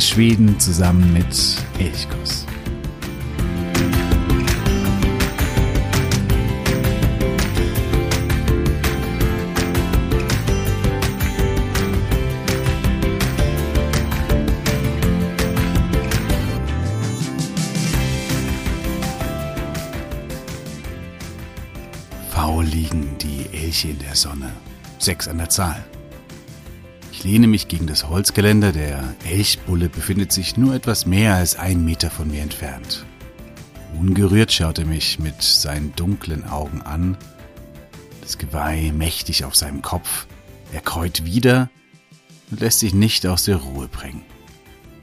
Entdecke Schweden zusammen mit Elchkuss. Faul liegen die Elche in der Sonne, sechs an der Zahl. Ich lehne mich gegen das Holzgeländer, der Elchbulle befindet sich nur etwas mehr als einen Meter von mir entfernt. Ungerührt schaut er mich mit seinen dunklen Augen an, das Geweih mächtig auf seinem Kopf. Er käut wieder und lässt sich nicht aus der Ruhe bringen.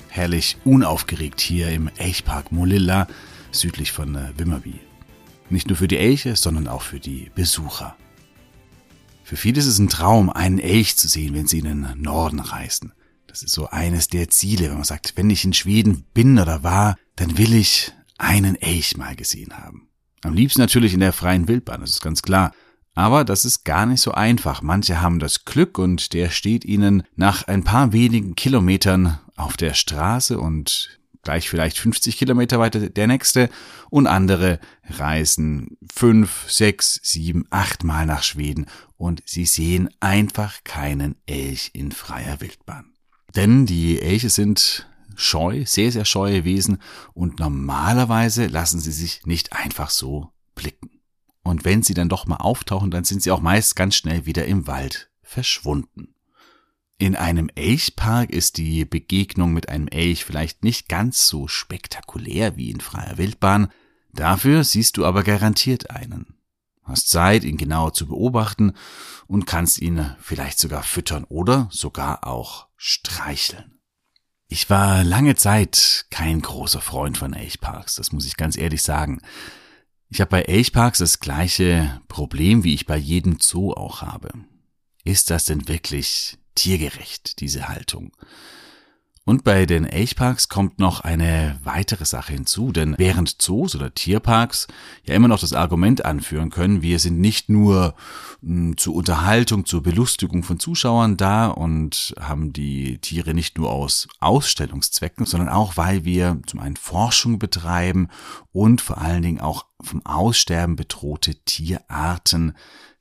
Herrlich unaufgeregt hier im Elchpark Molilla, südlich von äh, Wimmerby. Nicht nur für die Elche, sondern auch für die Besucher. Für viele ist es ein Traum, einen Elch zu sehen, wenn sie in den Norden reisen. Das ist so eines der Ziele, wenn man sagt, wenn ich in Schweden bin oder war, dann will ich einen Elch mal gesehen haben. Am liebsten natürlich in der freien Wildbahn, das ist ganz klar. Aber das ist gar nicht so einfach. Manche haben das Glück und der steht ihnen nach ein paar wenigen Kilometern auf der Straße und gleich vielleicht 50 Kilometer weiter der nächste und andere reisen fünf, sechs, sieben, acht Mal nach Schweden und sie sehen einfach keinen Elch in freier Wildbahn. Denn die Elche sind scheu, sehr, sehr scheue Wesen und normalerweise lassen sie sich nicht einfach so blicken. Und wenn sie dann doch mal auftauchen, dann sind sie auch meist ganz schnell wieder im Wald verschwunden. In einem Elchpark ist die Begegnung mit einem Elch vielleicht nicht ganz so spektakulär wie in freier Wildbahn, dafür siehst du aber garantiert einen. Hast Zeit, ihn genauer zu beobachten und kannst ihn vielleicht sogar füttern oder sogar auch streicheln. Ich war lange Zeit kein großer Freund von Elchparks, das muss ich ganz ehrlich sagen. Ich habe bei Elchparks das gleiche Problem, wie ich bei jedem Zoo auch habe. Ist das denn wirklich tiergerecht, diese Haltung. Und bei den Elchparks kommt noch eine weitere Sache hinzu, denn während Zoos oder Tierparks ja immer noch das Argument anführen können, wir sind nicht nur hm, zur Unterhaltung, zur Belustigung von Zuschauern da und haben die Tiere nicht nur aus Ausstellungszwecken, sondern auch, weil wir zum einen Forschung betreiben und vor allen Dingen auch vom Aussterben bedrohte Tierarten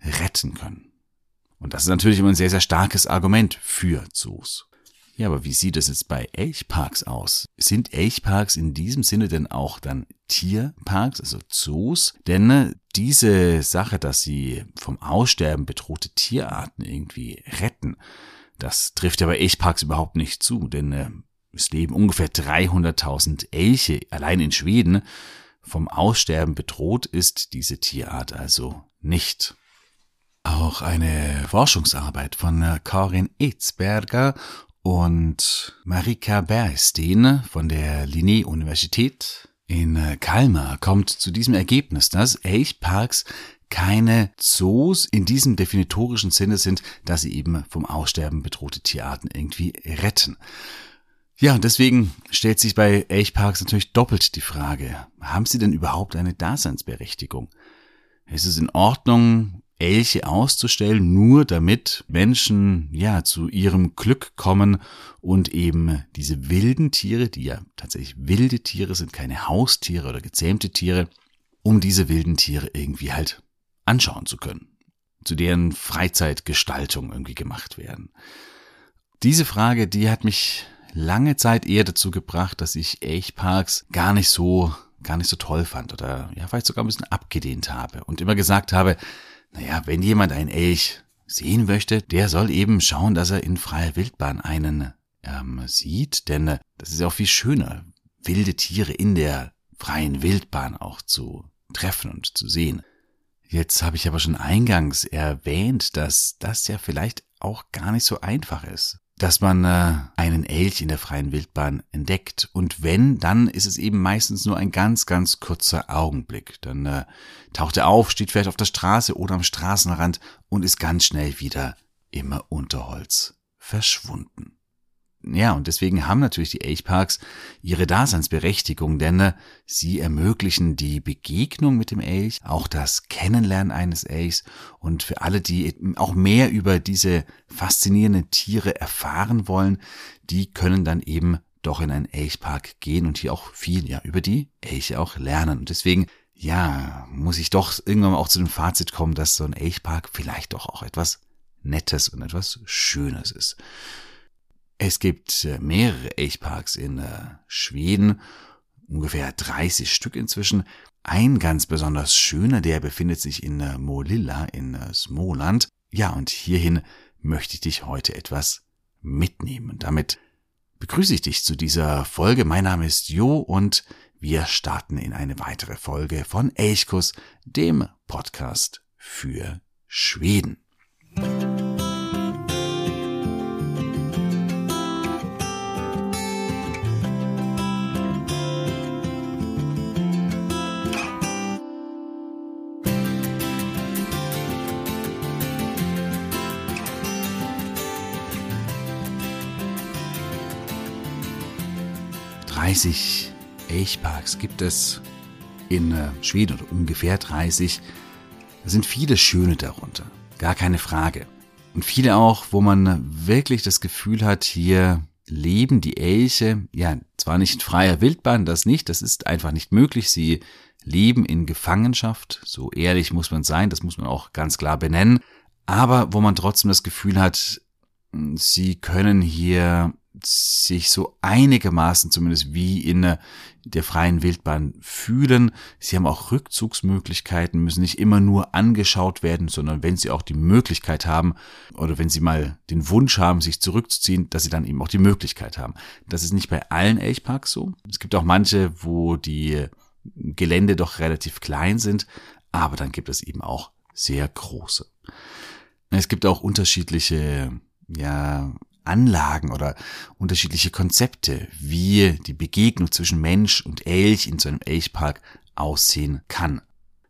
retten können. Und das ist natürlich immer ein sehr, sehr starkes Argument für Zoos. Ja, aber wie sieht es jetzt bei Elchparks aus? Sind Elchparks in diesem Sinne denn auch dann Tierparks, also Zoos? Denn ne, diese Sache, dass sie vom Aussterben bedrohte Tierarten irgendwie retten, das trifft ja bei Elchparks überhaupt nicht zu, denn äh, es leben ungefähr 300.000 Elche allein in Schweden. Vom Aussterben bedroht ist diese Tierart also nicht. Auch eine Forschungsarbeit von äh, Karin Etzberger und Marika Berstein von der Linné-Universität in äh, Kalmar kommt zu diesem Ergebnis, dass Elchparks keine Zoos in diesem definitorischen Sinne sind, dass sie eben vom Aussterben bedrohte Tierarten irgendwie retten. Ja, und deswegen stellt sich bei Elchparks natürlich doppelt die Frage, haben sie denn überhaupt eine Daseinsberechtigung? Ist es in Ordnung, Elche auszustellen, nur damit Menschen ja zu ihrem Glück kommen und eben diese wilden Tiere, die ja tatsächlich wilde Tiere sind, keine Haustiere oder gezähmte Tiere, um diese wilden Tiere irgendwie halt anschauen zu können, zu deren Freizeitgestaltung irgendwie gemacht werden. Diese Frage, die hat mich lange Zeit eher dazu gebracht, dass ich Elchparks gar nicht so gar nicht so toll fand oder ja vielleicht sogar ein bisschen abgedehnt habe und immer gesagt habe, naja, wenn jemand einen Elch sehen möchte, der soll eben schauen, dass er in freier Wildbahn einen ähm, sieht, denn äh, das ist ja auch viel schöner, wilde Tiere in der freien Wildbahn auch zu treffen und zu sehen. Jetzt habe ich aber schon eingangs erwähnt, dass das ja vielleicht auch gar nicht so einfach ist dass man äh, einen Elch in der freien Wildbahn entdeckt. Und wenn, dann ist es eben meistens nur ein ganz, ganz kurzer Augenblick. Dann äh, taucht er auf, steht vielleicht auf der Straße oder am Straßenrand und ist ganz schnell wieder im Unterholz verschwunden. Ja, und deswegen haben natürlich die Elchparks ihre Daseinsberechtigung, denn äh, sie ermöglichen die Begegnung mit dem Elch, auch das Kennenlernen eines Elchs und für alle, die auch mehr über diese faszinierenden Tiere erfahren wollen, die können dann eben doch in einen Elchpark gehen und hier auch viel ja über die Elche auch lernen. Und deswegen ja, muss ich doch irgendwann mal auch zu dem Fazit kommen, dass so ein Elchpark vielleicht doch auch etwas Nettes und etwas Schönes ist. Es gibt äh, mehrere Elchparks in äh, Schweden, ungefähr 30 Stück inzwischen. Ein ganz besonders schöner, der befindet sich in äh, Molilla in Smoland. Ja, und hierhin möchte ich dich heute etwas mitnehmen. Damit begrüße ich dich zu dieser Folge. Mein Name ist Jo und wir starten in eine weitere Folge von Elchkus, dem Podcast für Schweden. 30 Elchparks gibt es in äh, Schweden oder ungefähr 30. Da sind viele schöne darunter, gar keine Frage. Und viele auch, wo man wirklich das Gefühl hat, hier leben die Elche, ja, zwar nicht in freier Wildbahn, das nicht, das ist einfach nicht möglich. Sie leben in Gefangenschaft, so ehrlich muss man sein, das muss man auch ganz klar benennen. Aber wo man trotzdem das Gefühl hat, sie können hier sich so einigermaßen zumindest wie in der freien Wildbahn fühlen. Sie haben auch Rückzugsmöglichkeiten, müssen nicht immer nur angeschaut werden, sondern wenn sie auch die Möglichkeit haben oder wenn sie mal den Wunsch haben, sich zurückzuziehen, dass sie dann eben auch die Möglichkeit haben. Das ist nicht bei allen Elchparks so. Es gibt auch manche, wo die Gelände doch relativ klein sind, aber dann gibt es eben auch sehr große. Es gibt auch unterschiedliche ja, Anlagen oder unterschiedliche Konzepte, wie die Begegnung zwischen Mensch und Elch in so einem Elchpark aussehen kann.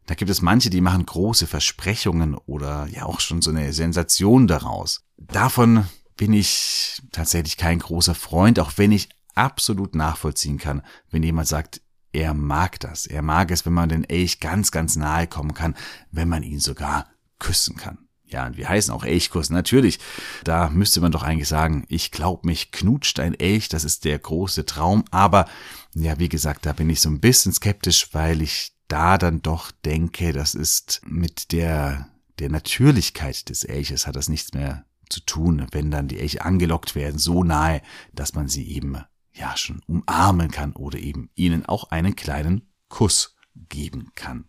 Da gibt es manche, die machen große Versprechungen oder ja auch schon so eine Sensation daraus. Davon bin ich tatsächlich kein großer Freund, auch wenn ich absolut nachvollziehen kann, wenn jemand sagt, er mag das. Er mag es, wenn man den Elch ganz, ganz nahe kommen kann, wenn man ihn sogar küssen kann. Ja, und wir heißen auch Elchkurs, natürlich. Da müsste man doch eigentlich sagen, ich glaub mich knutscht ein Elch, das ist der große Traum. Aber ja, wie gesagt, da bin ich so ein bisschen skeptisch, weil ich da dann doch denke, das ist mit der, der Natürlichkeit des Elches hat das nichts mehr zu tun, wenn dann die Elche angelockt werden, so nahe, dass man sie eben ja schon umarmen kann oder eben ihnen auch einen kleinen Kuss geben kann.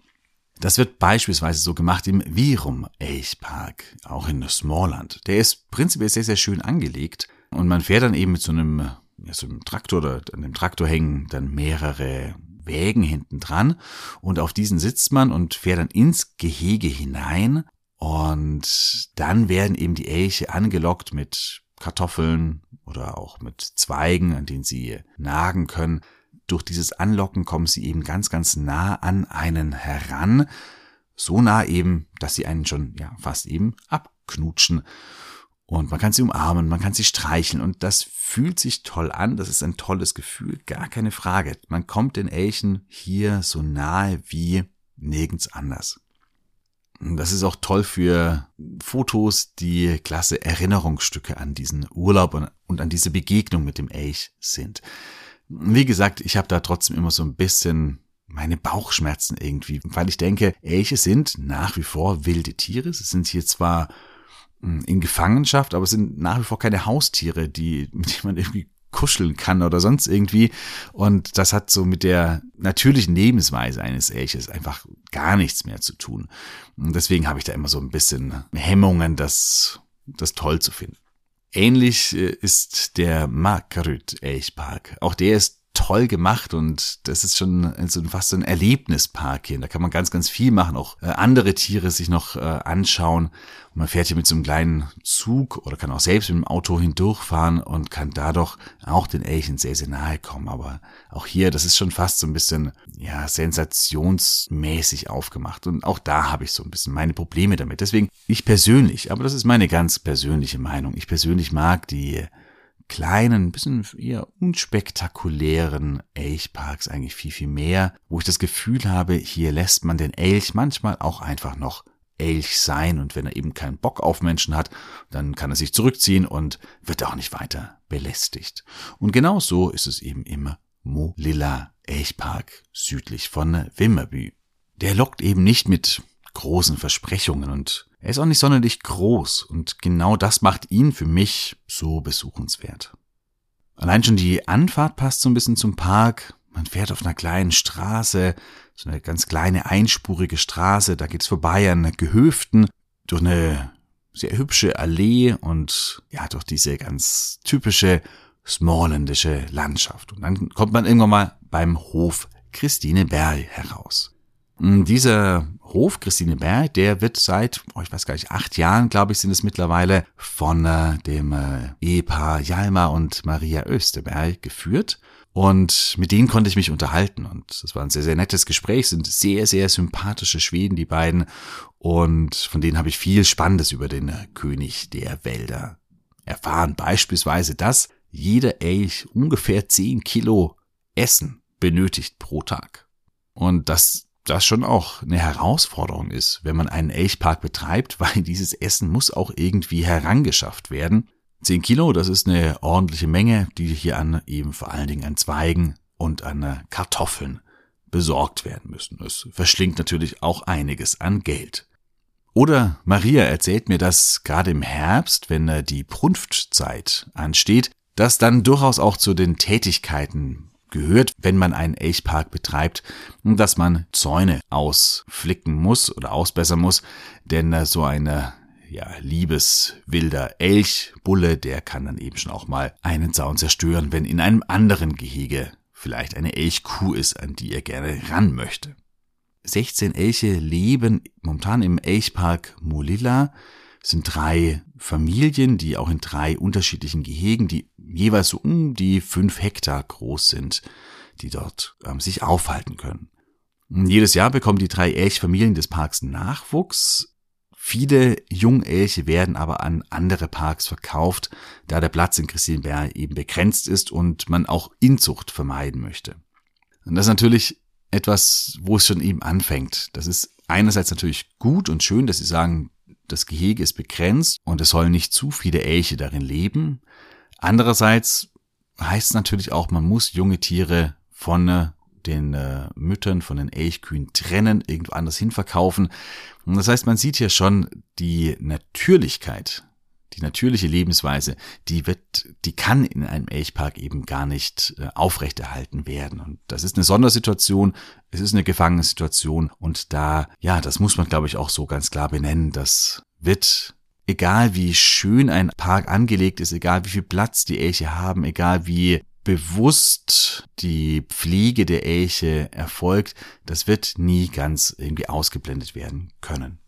Das wird beispielsweise so gemacht im Virum Elchpark, auch in Smallland. Der ist prinzipiell sehr, sehr schön angelegt und man fährt dann eben mit so einem, ja, so einem Traktor oder an dem Traktor hängen dann mehrere Wägen hinten dran und auf diesen sitzt man und fährt dann ins Gehege hinein und dann werden eben die Elche angelockt mit Kartoffeln oder auch mit Zweigen, an denen sie nagen können durch dieses Anlocken kommen sie eben ganz, ganz nah an einen heran. So nah eben, dass sie einen schon, ja, fast eben abknutschen. Und man kann sie umarmen, man kann sie streicheln und das fühlt sich toll an. Das ist ein tolles Gefühl, gar keine Frage. Man kommt den Elchen hier so nahe wie nirgends anders. Das ist auch toll für Fotos, die klasse Erinnerungsstücke an diesen Urlaub und an diese Begegnung mit dem Elch sind. Wie gesagt, ich habe da trotzdem immer so ein bisschen meine Bauchschmerzen irgendwie, weil ich denke, Elche sind nach wie vor wilde Tiere. Sie sind hier zwar hm, in Gefangenschaft, aber es sind nach wie vor keine Haustiere, die, mit denen man irgendwie kuscheln kann oder sonst irgendwie. Und das hat so mit der natürlichen Lebensweise eines Elches einfach gar nichts mehr zu tun. Und deswegen habe ich da immer so ein bisschen Hemmungen, das, das toll zu finden. Ähnlich äh, ist der Markaryd Elchpark. Auch der ist toll gemacht und das ist schon so fast so ein Erlebnispark hier. Da kann man ganz, ganz viel machen, auch äh, andere Tiere sich noch äh, anschauen. Und man fährt hier mit so einem kleinen Zug oder kann auch selbst mit dem Auto hindurchfahren und kann dadurch auch den Elchen sehr, sehr nahe kommen. Aber auch hier, das ist schon fast so ein bisschen, ja, sensationsmäßig aufgemacht. Und auch da habe ich so ein bisschen meine Probleme damit. Deswegen, ich persönlich, aber das ist meine ganz persönliche Meinung. Ich persönlich mag die kleinen, bisschen eher unspektakulären Elchparks eigentlich viel, viel mehr, wo ich das Gefühl habe, hier lässt man den Elch manchmal auch einfach noch Elch sein und wenn er eben keinen Bock auf Menschen hat, dann kann er sich zurückziehen und wird auch nicht weiter belästigt. Und genau so ist es eben im Molilla Elchpark südlich von Wimmerby. Der lockt eben nicht mit großen Versprechungen und er ist auch nicht sonderlich groß und genau das macht ihn für mich so besuchenswert. Allein schon die Anfahrt passt so ein bisschen zum Park. Man fährt auf einer kleinen Straße, so eine ganz kleine einspurige Straße, da geht's vorbei an Gehöften, durch eine sehr hübsche Allee und ja, durch diese ganz typische smallländische Landschaft. Und dann kommt man irgendwann mal beim Hof Christine Berl heraus. Und dieser Hof Christine Berl, der wird seit, oh, ich weiß gar nicht, acht Jahren, glaube ich, sind es mittlerweile, von äh, dem äh, Ehepaar Jalma und Maria Österberg geführt. Und mit denen konnte ich mich unterhalten. Und das war ein sehr, sehr nettes Gespräch, sind sehr, sehr sympathische Schweden, die beiden. Und von denen habe ich viel Spannendes über den König der Wälder erfahren. Beispielsweise, dass jeder Elch ungefähr 10 Kilo Essen benötigt pro Tag. Und dass das schon auch eine Herausforderung ist, wenn man einen Elchpark betreibt, weil dieses Essen muss auch irgendwie herangeschafft werden. 10 Kilo, das ist eine ordentliche Menge, die hier an eben vor allen Dingen an Zweigen und an Kartoffeln besorgt werden müssen. Es verschlingt natürlich auch einiges an Geld. Oder Maria erzählt mir, dass gerade im Herbst, wenn die Prunftzeit ansteht, dass dann durchaus auch zu den Tätigkeiten gehört, wenn man einen Elchpark betreibt, dass man Zäune ausflicken muss oder ausbessern muss, denn so eine ja, liebeswilder Elchbulle, der kann dann eben schon auch mal einen Zaun zerstören, wenn in einem anderen Gehege vielleicht eine Elchkuh ist, an die er gerne ran möchte. 16 Elche leben momentan im Elchpark Molilla. Sind drei Familien, die auch in drei unterschiedlichen Gehegen, die jeweils so um die fünf Hektar groß sind, die dort ähm, sich aufhalten können. Jedes Jahr bekommen die drei Elchfamilien des Parks Nachwuchs. Viele Jungelche werden aber an andere Parks verkauft, da der Platz in Christianberg eben begrenzt ist und man auch Inzucht vermeiden möchte. Und das ist natürlich etwas, wo es schon eben anfängt. Das ist einerseits natürlich gut und schön, dass sie sagen, das Gehege ist begrenzt und es sollen nicht zu viele Elche darin leben. Andererseits heißt es natürlich auch, man muss junge Tiere von den äh, Müttern von den Elchkühen trennen, irgendwo anders hin verkaufen. Und das heißt, man sieht hier schon die Natürlichkeit, die natürliche Lebensweise, die wird, die kann in einem Elchpark eben gar nicht äh, aufrechterhalten werden. Und das ist eine Sondersituation, es ist eine Gefangenensituation und da, ja, das muss man, glaube ich, auch so ganz klar benennen. Das wird egal wie schön ein Park angelegt ist, egal wie viel Platz die Elche haben, egal wie bewusst die Pflege der Elche erfolgt, das wird nie ganz irgendwie ausgeblendet werden können.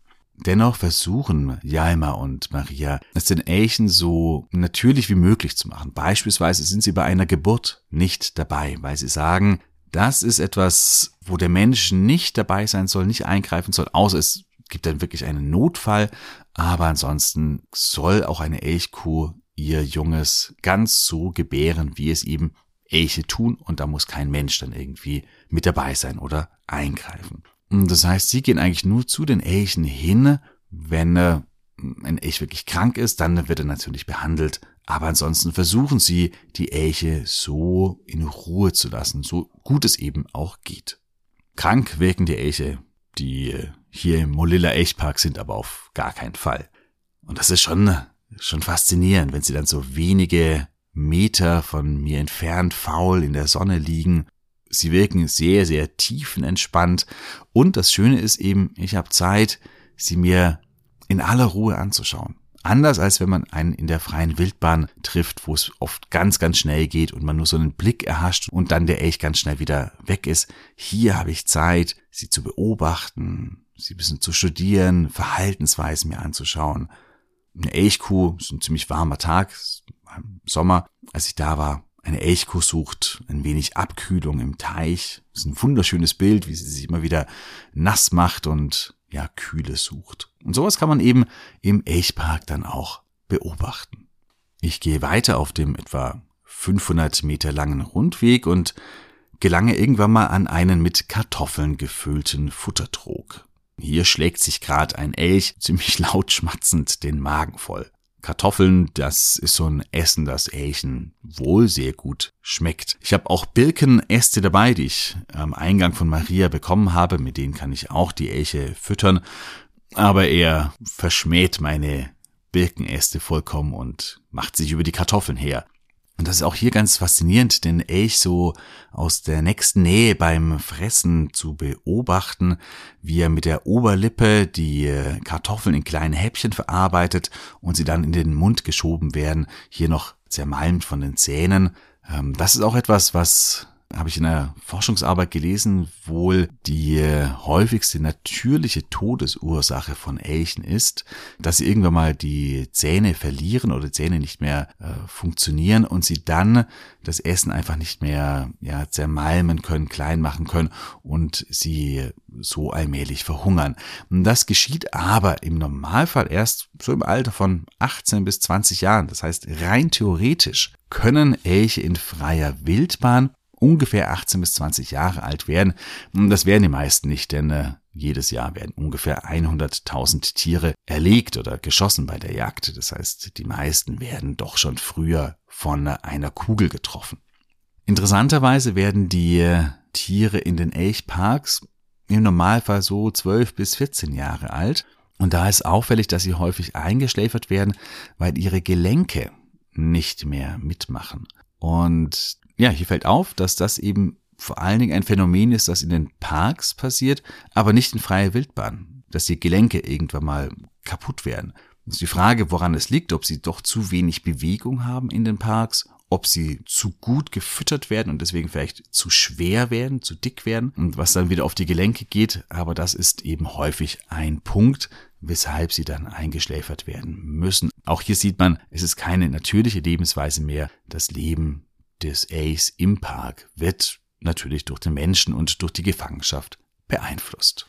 Dennoch versuchen Jalma und Maria, es den Elchen so natürlich wie möglich zu machen. Beispielsweise sind sie bei einer Geburt nicht dabei, weil sie sagen, das ist etwas, wo der Mensch nicht dabei sein soll, nicht eingreifen soll, außer es gibt dann wirklich einen Notfall. Aber ansonsten soll auch eine Elchkuh ihr Junges ganz so gebären, wie es eben Elche tun und da muss kein Mensch dann irgendwie mit dabei sein oder eingreifen. Das heißt, sie gehen eigentlich nur zu den Elchen hin, wenn äh, ein Elch wirklich krank ist, dann wird er natürlich behandelt. Aber ansonsten versuchen sie, die Elche so in Ruhe zu lassen, so gut es eben auch geht. Krank wirken die Elche, die äh, hier im Molilla Elchpark sind, aber auf gar keinen Fall. Und das ist schon schon faszinierend, wenn sie dann so wenige Meter von mir entfernt faul in der Sonne liegen. Sie wirken sehr, sehr tiefenentspannt. Und das Schöne ist eben, ich habe Zeit, sie mir in aller Ruhe anzuschauen. Anders als wenn man einen in der freien Wildbahn trifft, wo es oft ganz, ganz schnell geht und man nur so einen Blick erhascht und dann der Elch ganz schnell wieder weg ist. Hier habe ich Zeit, sie zu beobachten, sie ein bisschen zu studieren, Verhaltensweisen mir anzuschauen eine Elchkuh, ist ein ziemlich warmer Tag, im Sommer, als ich da war. Eine Elchkuh sucht ein wenig Abkühlung im Teich. Das ist ein wunderschönes Bild, wie sie sich immer wieder nass macht und ja, Kühle sucht. Und sowas kann man eben im Elchpark dann auch beobachten. Ich gehe weiter auf dem etwa 500 Meter langen Rundweg und gelange irgendwann mal an einen mit Kartoffeln gefüllten Futtertrog. Hier schlägt sich grad ein Elch ziemlich laut schmatzend den Magen voll. Kartoffeln, das ist so ein Essen, das Elchen wohl sehr gut schmeckt. Ich habe auch Birkenäste dabei, die ich am Eingang von Maria bekommen habe. Mit denen kann ich auch die Elche füttern. Aber er verschmäht meine Birkenäste vollkommen und macht sich über die Kartoffeln her. Und das ist auch hier ganz faszinierend, den Elch so aus der nächsten Nähe beim Fressen zu beobachten, wie er mit der Oberlippe die äh, Kartoffeln in kleine Häppchen verarbeitet und sie dann in den Mund geschoben werden, hier noch zermalmt von den Zähnen. Ähm, das ist auch etwas, was habe ich in einer Forschungsarbeit gelesen, wohl die häufigste natürliche Todesursache von Elchen ist, dass sie irgendwann mal die Zähne verlieren oder Zähne nicht mehr äh, funktionieren und sie dann das Essen einfach nicht mehr ja, zermalmen können, klein machen können und sie so allmählich verhungern. Das geschieht aber im Normalfall erst so im Alter von 18 bis 20 Jahren. Das heißt, rein theoretisch können Elche in freier Wildbahn ungefähr 18 bis 20 Jahre alt werden. Das werden die meisten nicht, denn äh, jedes Jahr werden ungefähr 100.000 Tiere erlegt oder geschossen bei der Jagd. Das heißt, die meisten werden doch schon früher von einer Kugel getroffen. Interessanterweise werden die äh, Tiere in den Elchparks im Normalfall so 12 bis 14 Jahre alt. Und da ist auffällig, dass sie häufig eingeschläfert werden, weil ihre Gelenke nicht mehr mitmachen. Und ja, hier fällt auf, dass das eben vor allen Dingen ein Phänomen ist, das in den Parks passiert, aber nicht in freier Wildbahn, dass die Gelenke irgendwann mal kaputt werden. Das ist die Frage, woran es liegt, ob sie doch zu wenig Bewegung haben in den Parks, ob sie zu gut gefüttert werden und deswegen vielleicht zu schwer werden, zu dick werden und was dann wieder auf die Gelenke geht. Aber das ist eben häufig ein Punkt, weshalb sie dann eingeschläfert werden müssen. Auch hier sieht man, es ist keine natürliche Lebensweise mehr. Das Leben des Ace im Park wird natürlich durch den Menschen und durch die Gefangenschaft beeinflusst.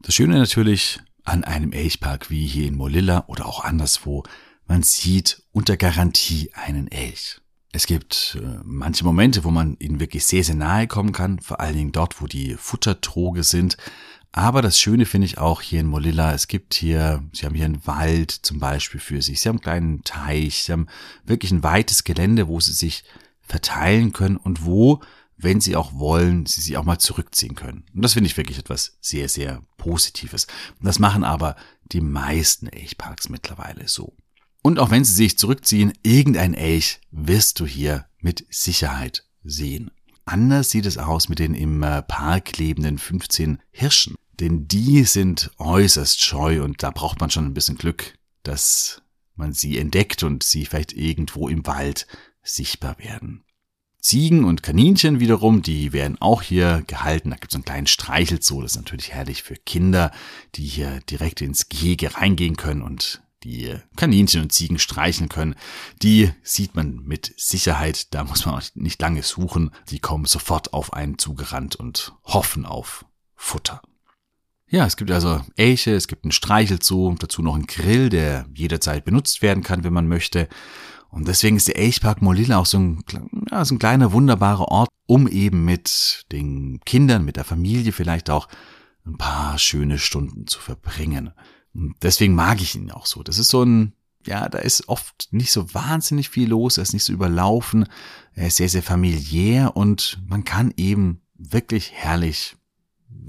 Das Schöne natürlich an einem Elchpark wie hier in Molilla oder auch anderswo, man sieht unter Garantie einen Elch. Es gibt äh, manche Momente, wo man ihnen wirklich sehr, sehr nahe kommen kann, vor allen Dingen dort, wo die Futtertroge sind, aber das Schöne finde ich auch hier in Molilla, es gibt hier, sie haben hier einen Wald zum Beispiel für sich, sie haben einen kleinen Teich, sie haben wirklich ein weites Gelände, wo sie sich verteilen können und wo, wenn sie auch wollen, sie sich auch mal zurückziehen können. Und das finde ich wirklich etwas sehr, sehr Positives. Und das machen aber die meisten Elchparks mittlerweile so. Und auch wenn sie sich zurückziehen, irgendein Elch wirst du hier mit Sicherheit sehen. Anders sieht es aus mit den im äh, Park lebenden 15 Hirschen. Denn die sind äußerst scheu und da braucht man schon ein bisschen Glück, dass man sie entdeckt und sie vielleicht irgendwo im Wald sichtbar werden. Ziegen und Kaninchen wiederum, die werden auch hier gehalten. Da gibt es einen kleinen Streichelzoo, das ist natürlich herrlich für Kinder, die hier direkt ins Gehege reingehen können und die Kaninchen und Ziegen streicheln können. Die sieht man mit Sicherheit, da muss man auch nicht lange suchen. Die kommen sofort auf einen zugerannt und hoffen auf Futter. Ja, es gibt also Elche, es gibt einen Streichelzoo, dazu noch einen Grill, der jederzeit benutzt werden kann, wenn man möchte. Und deswegen ist der Elchpark Molilla auch so ein, ja, so ein kleiner, wunderbarer Ort, um eben mit den Kindern, mit der Familie vielleicht auch ein paar schöne Stunden zu verbringen. Und deswegen mag ich ihn auch so. Das ist so ein, ja, da ist oft nicht so wahnsinnig viel los, er ist nicht so überlaufen, er ist sehr, sehr familiär und man kann eben wirklich herrlich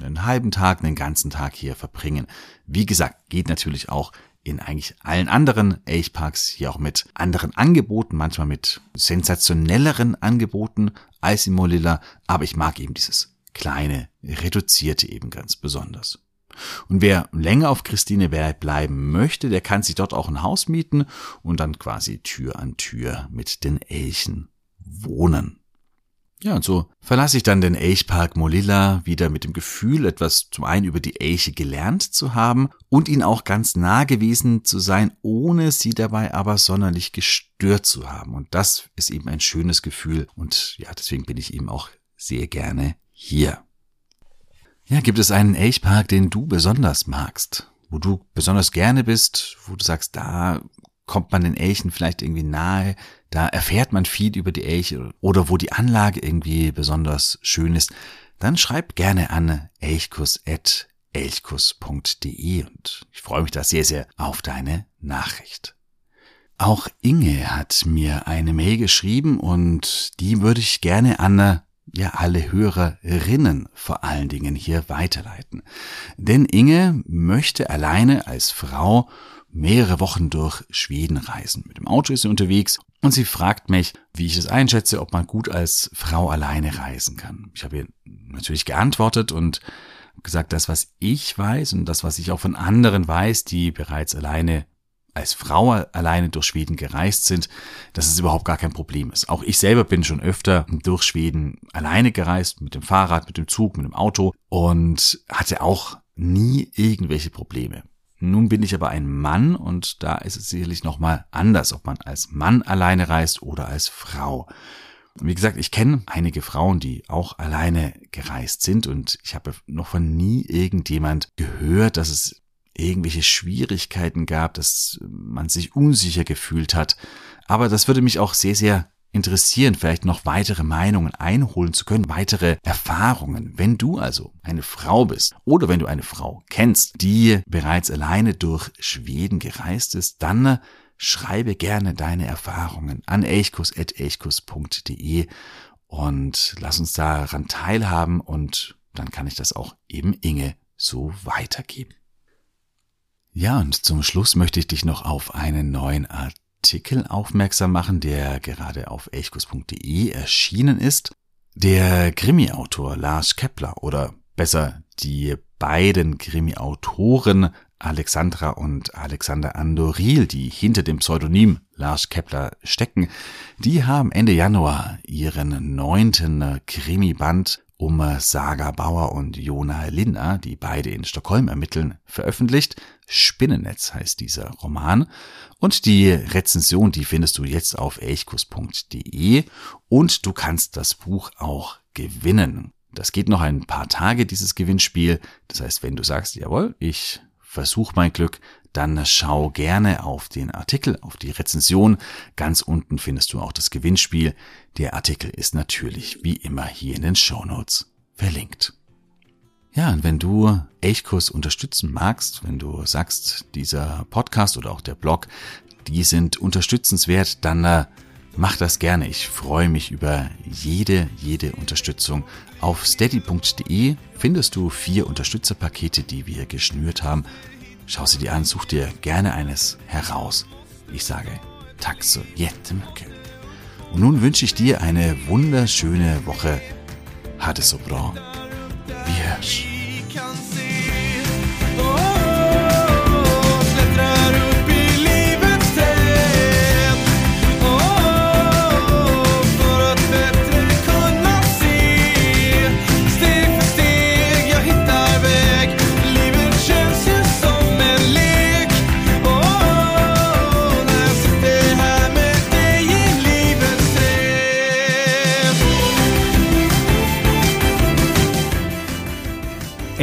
einen halben Tag, einen ganzen Tag hier verbringen. Wie gesagt, geht natürlich auch in eigentlich allen anderen Elchparks hier auch mit anderen Angeboten, manchmal mit sensationelleren Angeboten als in Molilla, aber ich mag eben dieses kleine, reduzierte eben ganz besonders. Und wer länger auf Christine bleiben möchte, der kann sich dort auch ein Haus mieten und dann quasi Tür an Tür mit den Elchen wohnen. Ja, und so verlasse ich dann den Elchpark Molilla wieder mit dem Gefühl, etwas zum einen über die Elche gelernt zu haben und ihnen auch ganz nah gewesen zu sein, ohne sie dabei aber sonderlich gestört zu haben. Und das ist eben ein schönes Gefühl und ja, deswegen bin ich eben auch sehr gerne hier. Ja, gibt es einen Elchpark, den du besonders magst? Wo du besonders gerne bist, wo du sagst, da kommt man den Elchen vielleicht irgendwie nahe, da erfährt man viel über die Elche oder wo die Anlage irgendwie besonders schön ist, dann schreib gerne an elchkus.elchkus.de und ich freue mich da sehr, sehr auf deine Nachricht. Auch Inge hat mir eine Mail geschrieben und die würde ich gerne an ja alle Hörerinnen vor allen Dingen hier weiterleiten. Denn Inge möchte alleine als Frau mehrere Wochen durch Schweden reisen. Mit dem Auto ist sie unterwegs und sie fragt mich, wie ich es einschätze, ob man gut als Frau alleine reisen kann. Ich habe ihr natürlich geantwortet und gesagt, das, was ich weiß und das, was ich auch von anderen weiß, die bereits alleine als Frau alleine durch Schweden gereist sind, dass es überhaupt gar kein Problem ist. Auch ich selber bin schon öfter durch Schweden alleine gereist, mit dem Fahrrad, mit dem Zug, mit dem Auto und hatte auch nie irgendwelche Probleme. Nun bin ich aber ein Mann und da ist es sicherlich nochmal anders, ob man als Mann alleine reist oder als Frau. Wie gesagt, ich kenne einige Frauen, die auch alleine gereist sind und ich habe noch von nie irgendjemand gehört, dass es irgendwelche Schwierigkeiten gab, dass man sich unsicher gefühlt hat. Aber das würde mich auch sehr, sehr interessieren, vielleicht noch weitere Meinungen einholen zu können, weitere Erfahrungen. Wenn du also eine Frau bist oder wenn du eine Frau kennst, die bereits alleine durch Schweden gereist ist, dann schreibe gerne deine Erfahrungen an elchkus.elchkus.de und lass uns daran teilhaben und dann kann ich das auch eben Inge so weitergeben. Ja, und zum Schluss möchte ich dich noch auf einen neuen Artikel aufmerksam machen, der gerade auf elchkus.de erschienen ist. Der Krimi-Autor Lars Kepler oder besser die beiden Krimi-Autoren Alexandra und Alexander Andoril, die hinter dem Pseudonym Lars Kepler stecken, die haben Ende Januar ihren neunten Krimi-Band um Saga Bauer und Jona Linna, die beide in Stockholm ermitteln, veröffentlicht. Spinnennetz heißt dieser Roman. Und die Rezension, die findest du jetzt auf elchkus.de und du kannst das Buch auch gewinnen. Das geht noch ein paar Tage, dieses Gewinnspiel. Das heißt, wenn du sagst, jawohl, ich versuche mein Glück, dann schau gerne auf den Artikel, auf die Rezension. Ganz unten findest du auch das Gewinnspiel. Der Artikel ist natürlich wie immer hier in den Show Notes verlinkt. Ja, und wenn du Elchkurs unterstützen magst, wenn du sagst, dieser Podcast oder auch der Blog, die sind unterstützenswert, dann äh, mach das gerne. Ich freue mich über jede, jede Unterstützung. Auf steady.de findest du vier Unterstützerpakete, die wir geschnürt haben. Schau sie dir an, such dir gerne eines heraus. Ich sage tack så jättemycket. Und nun wünsche ich dir eine wunderschöne Woche. Ha det så bra. Wir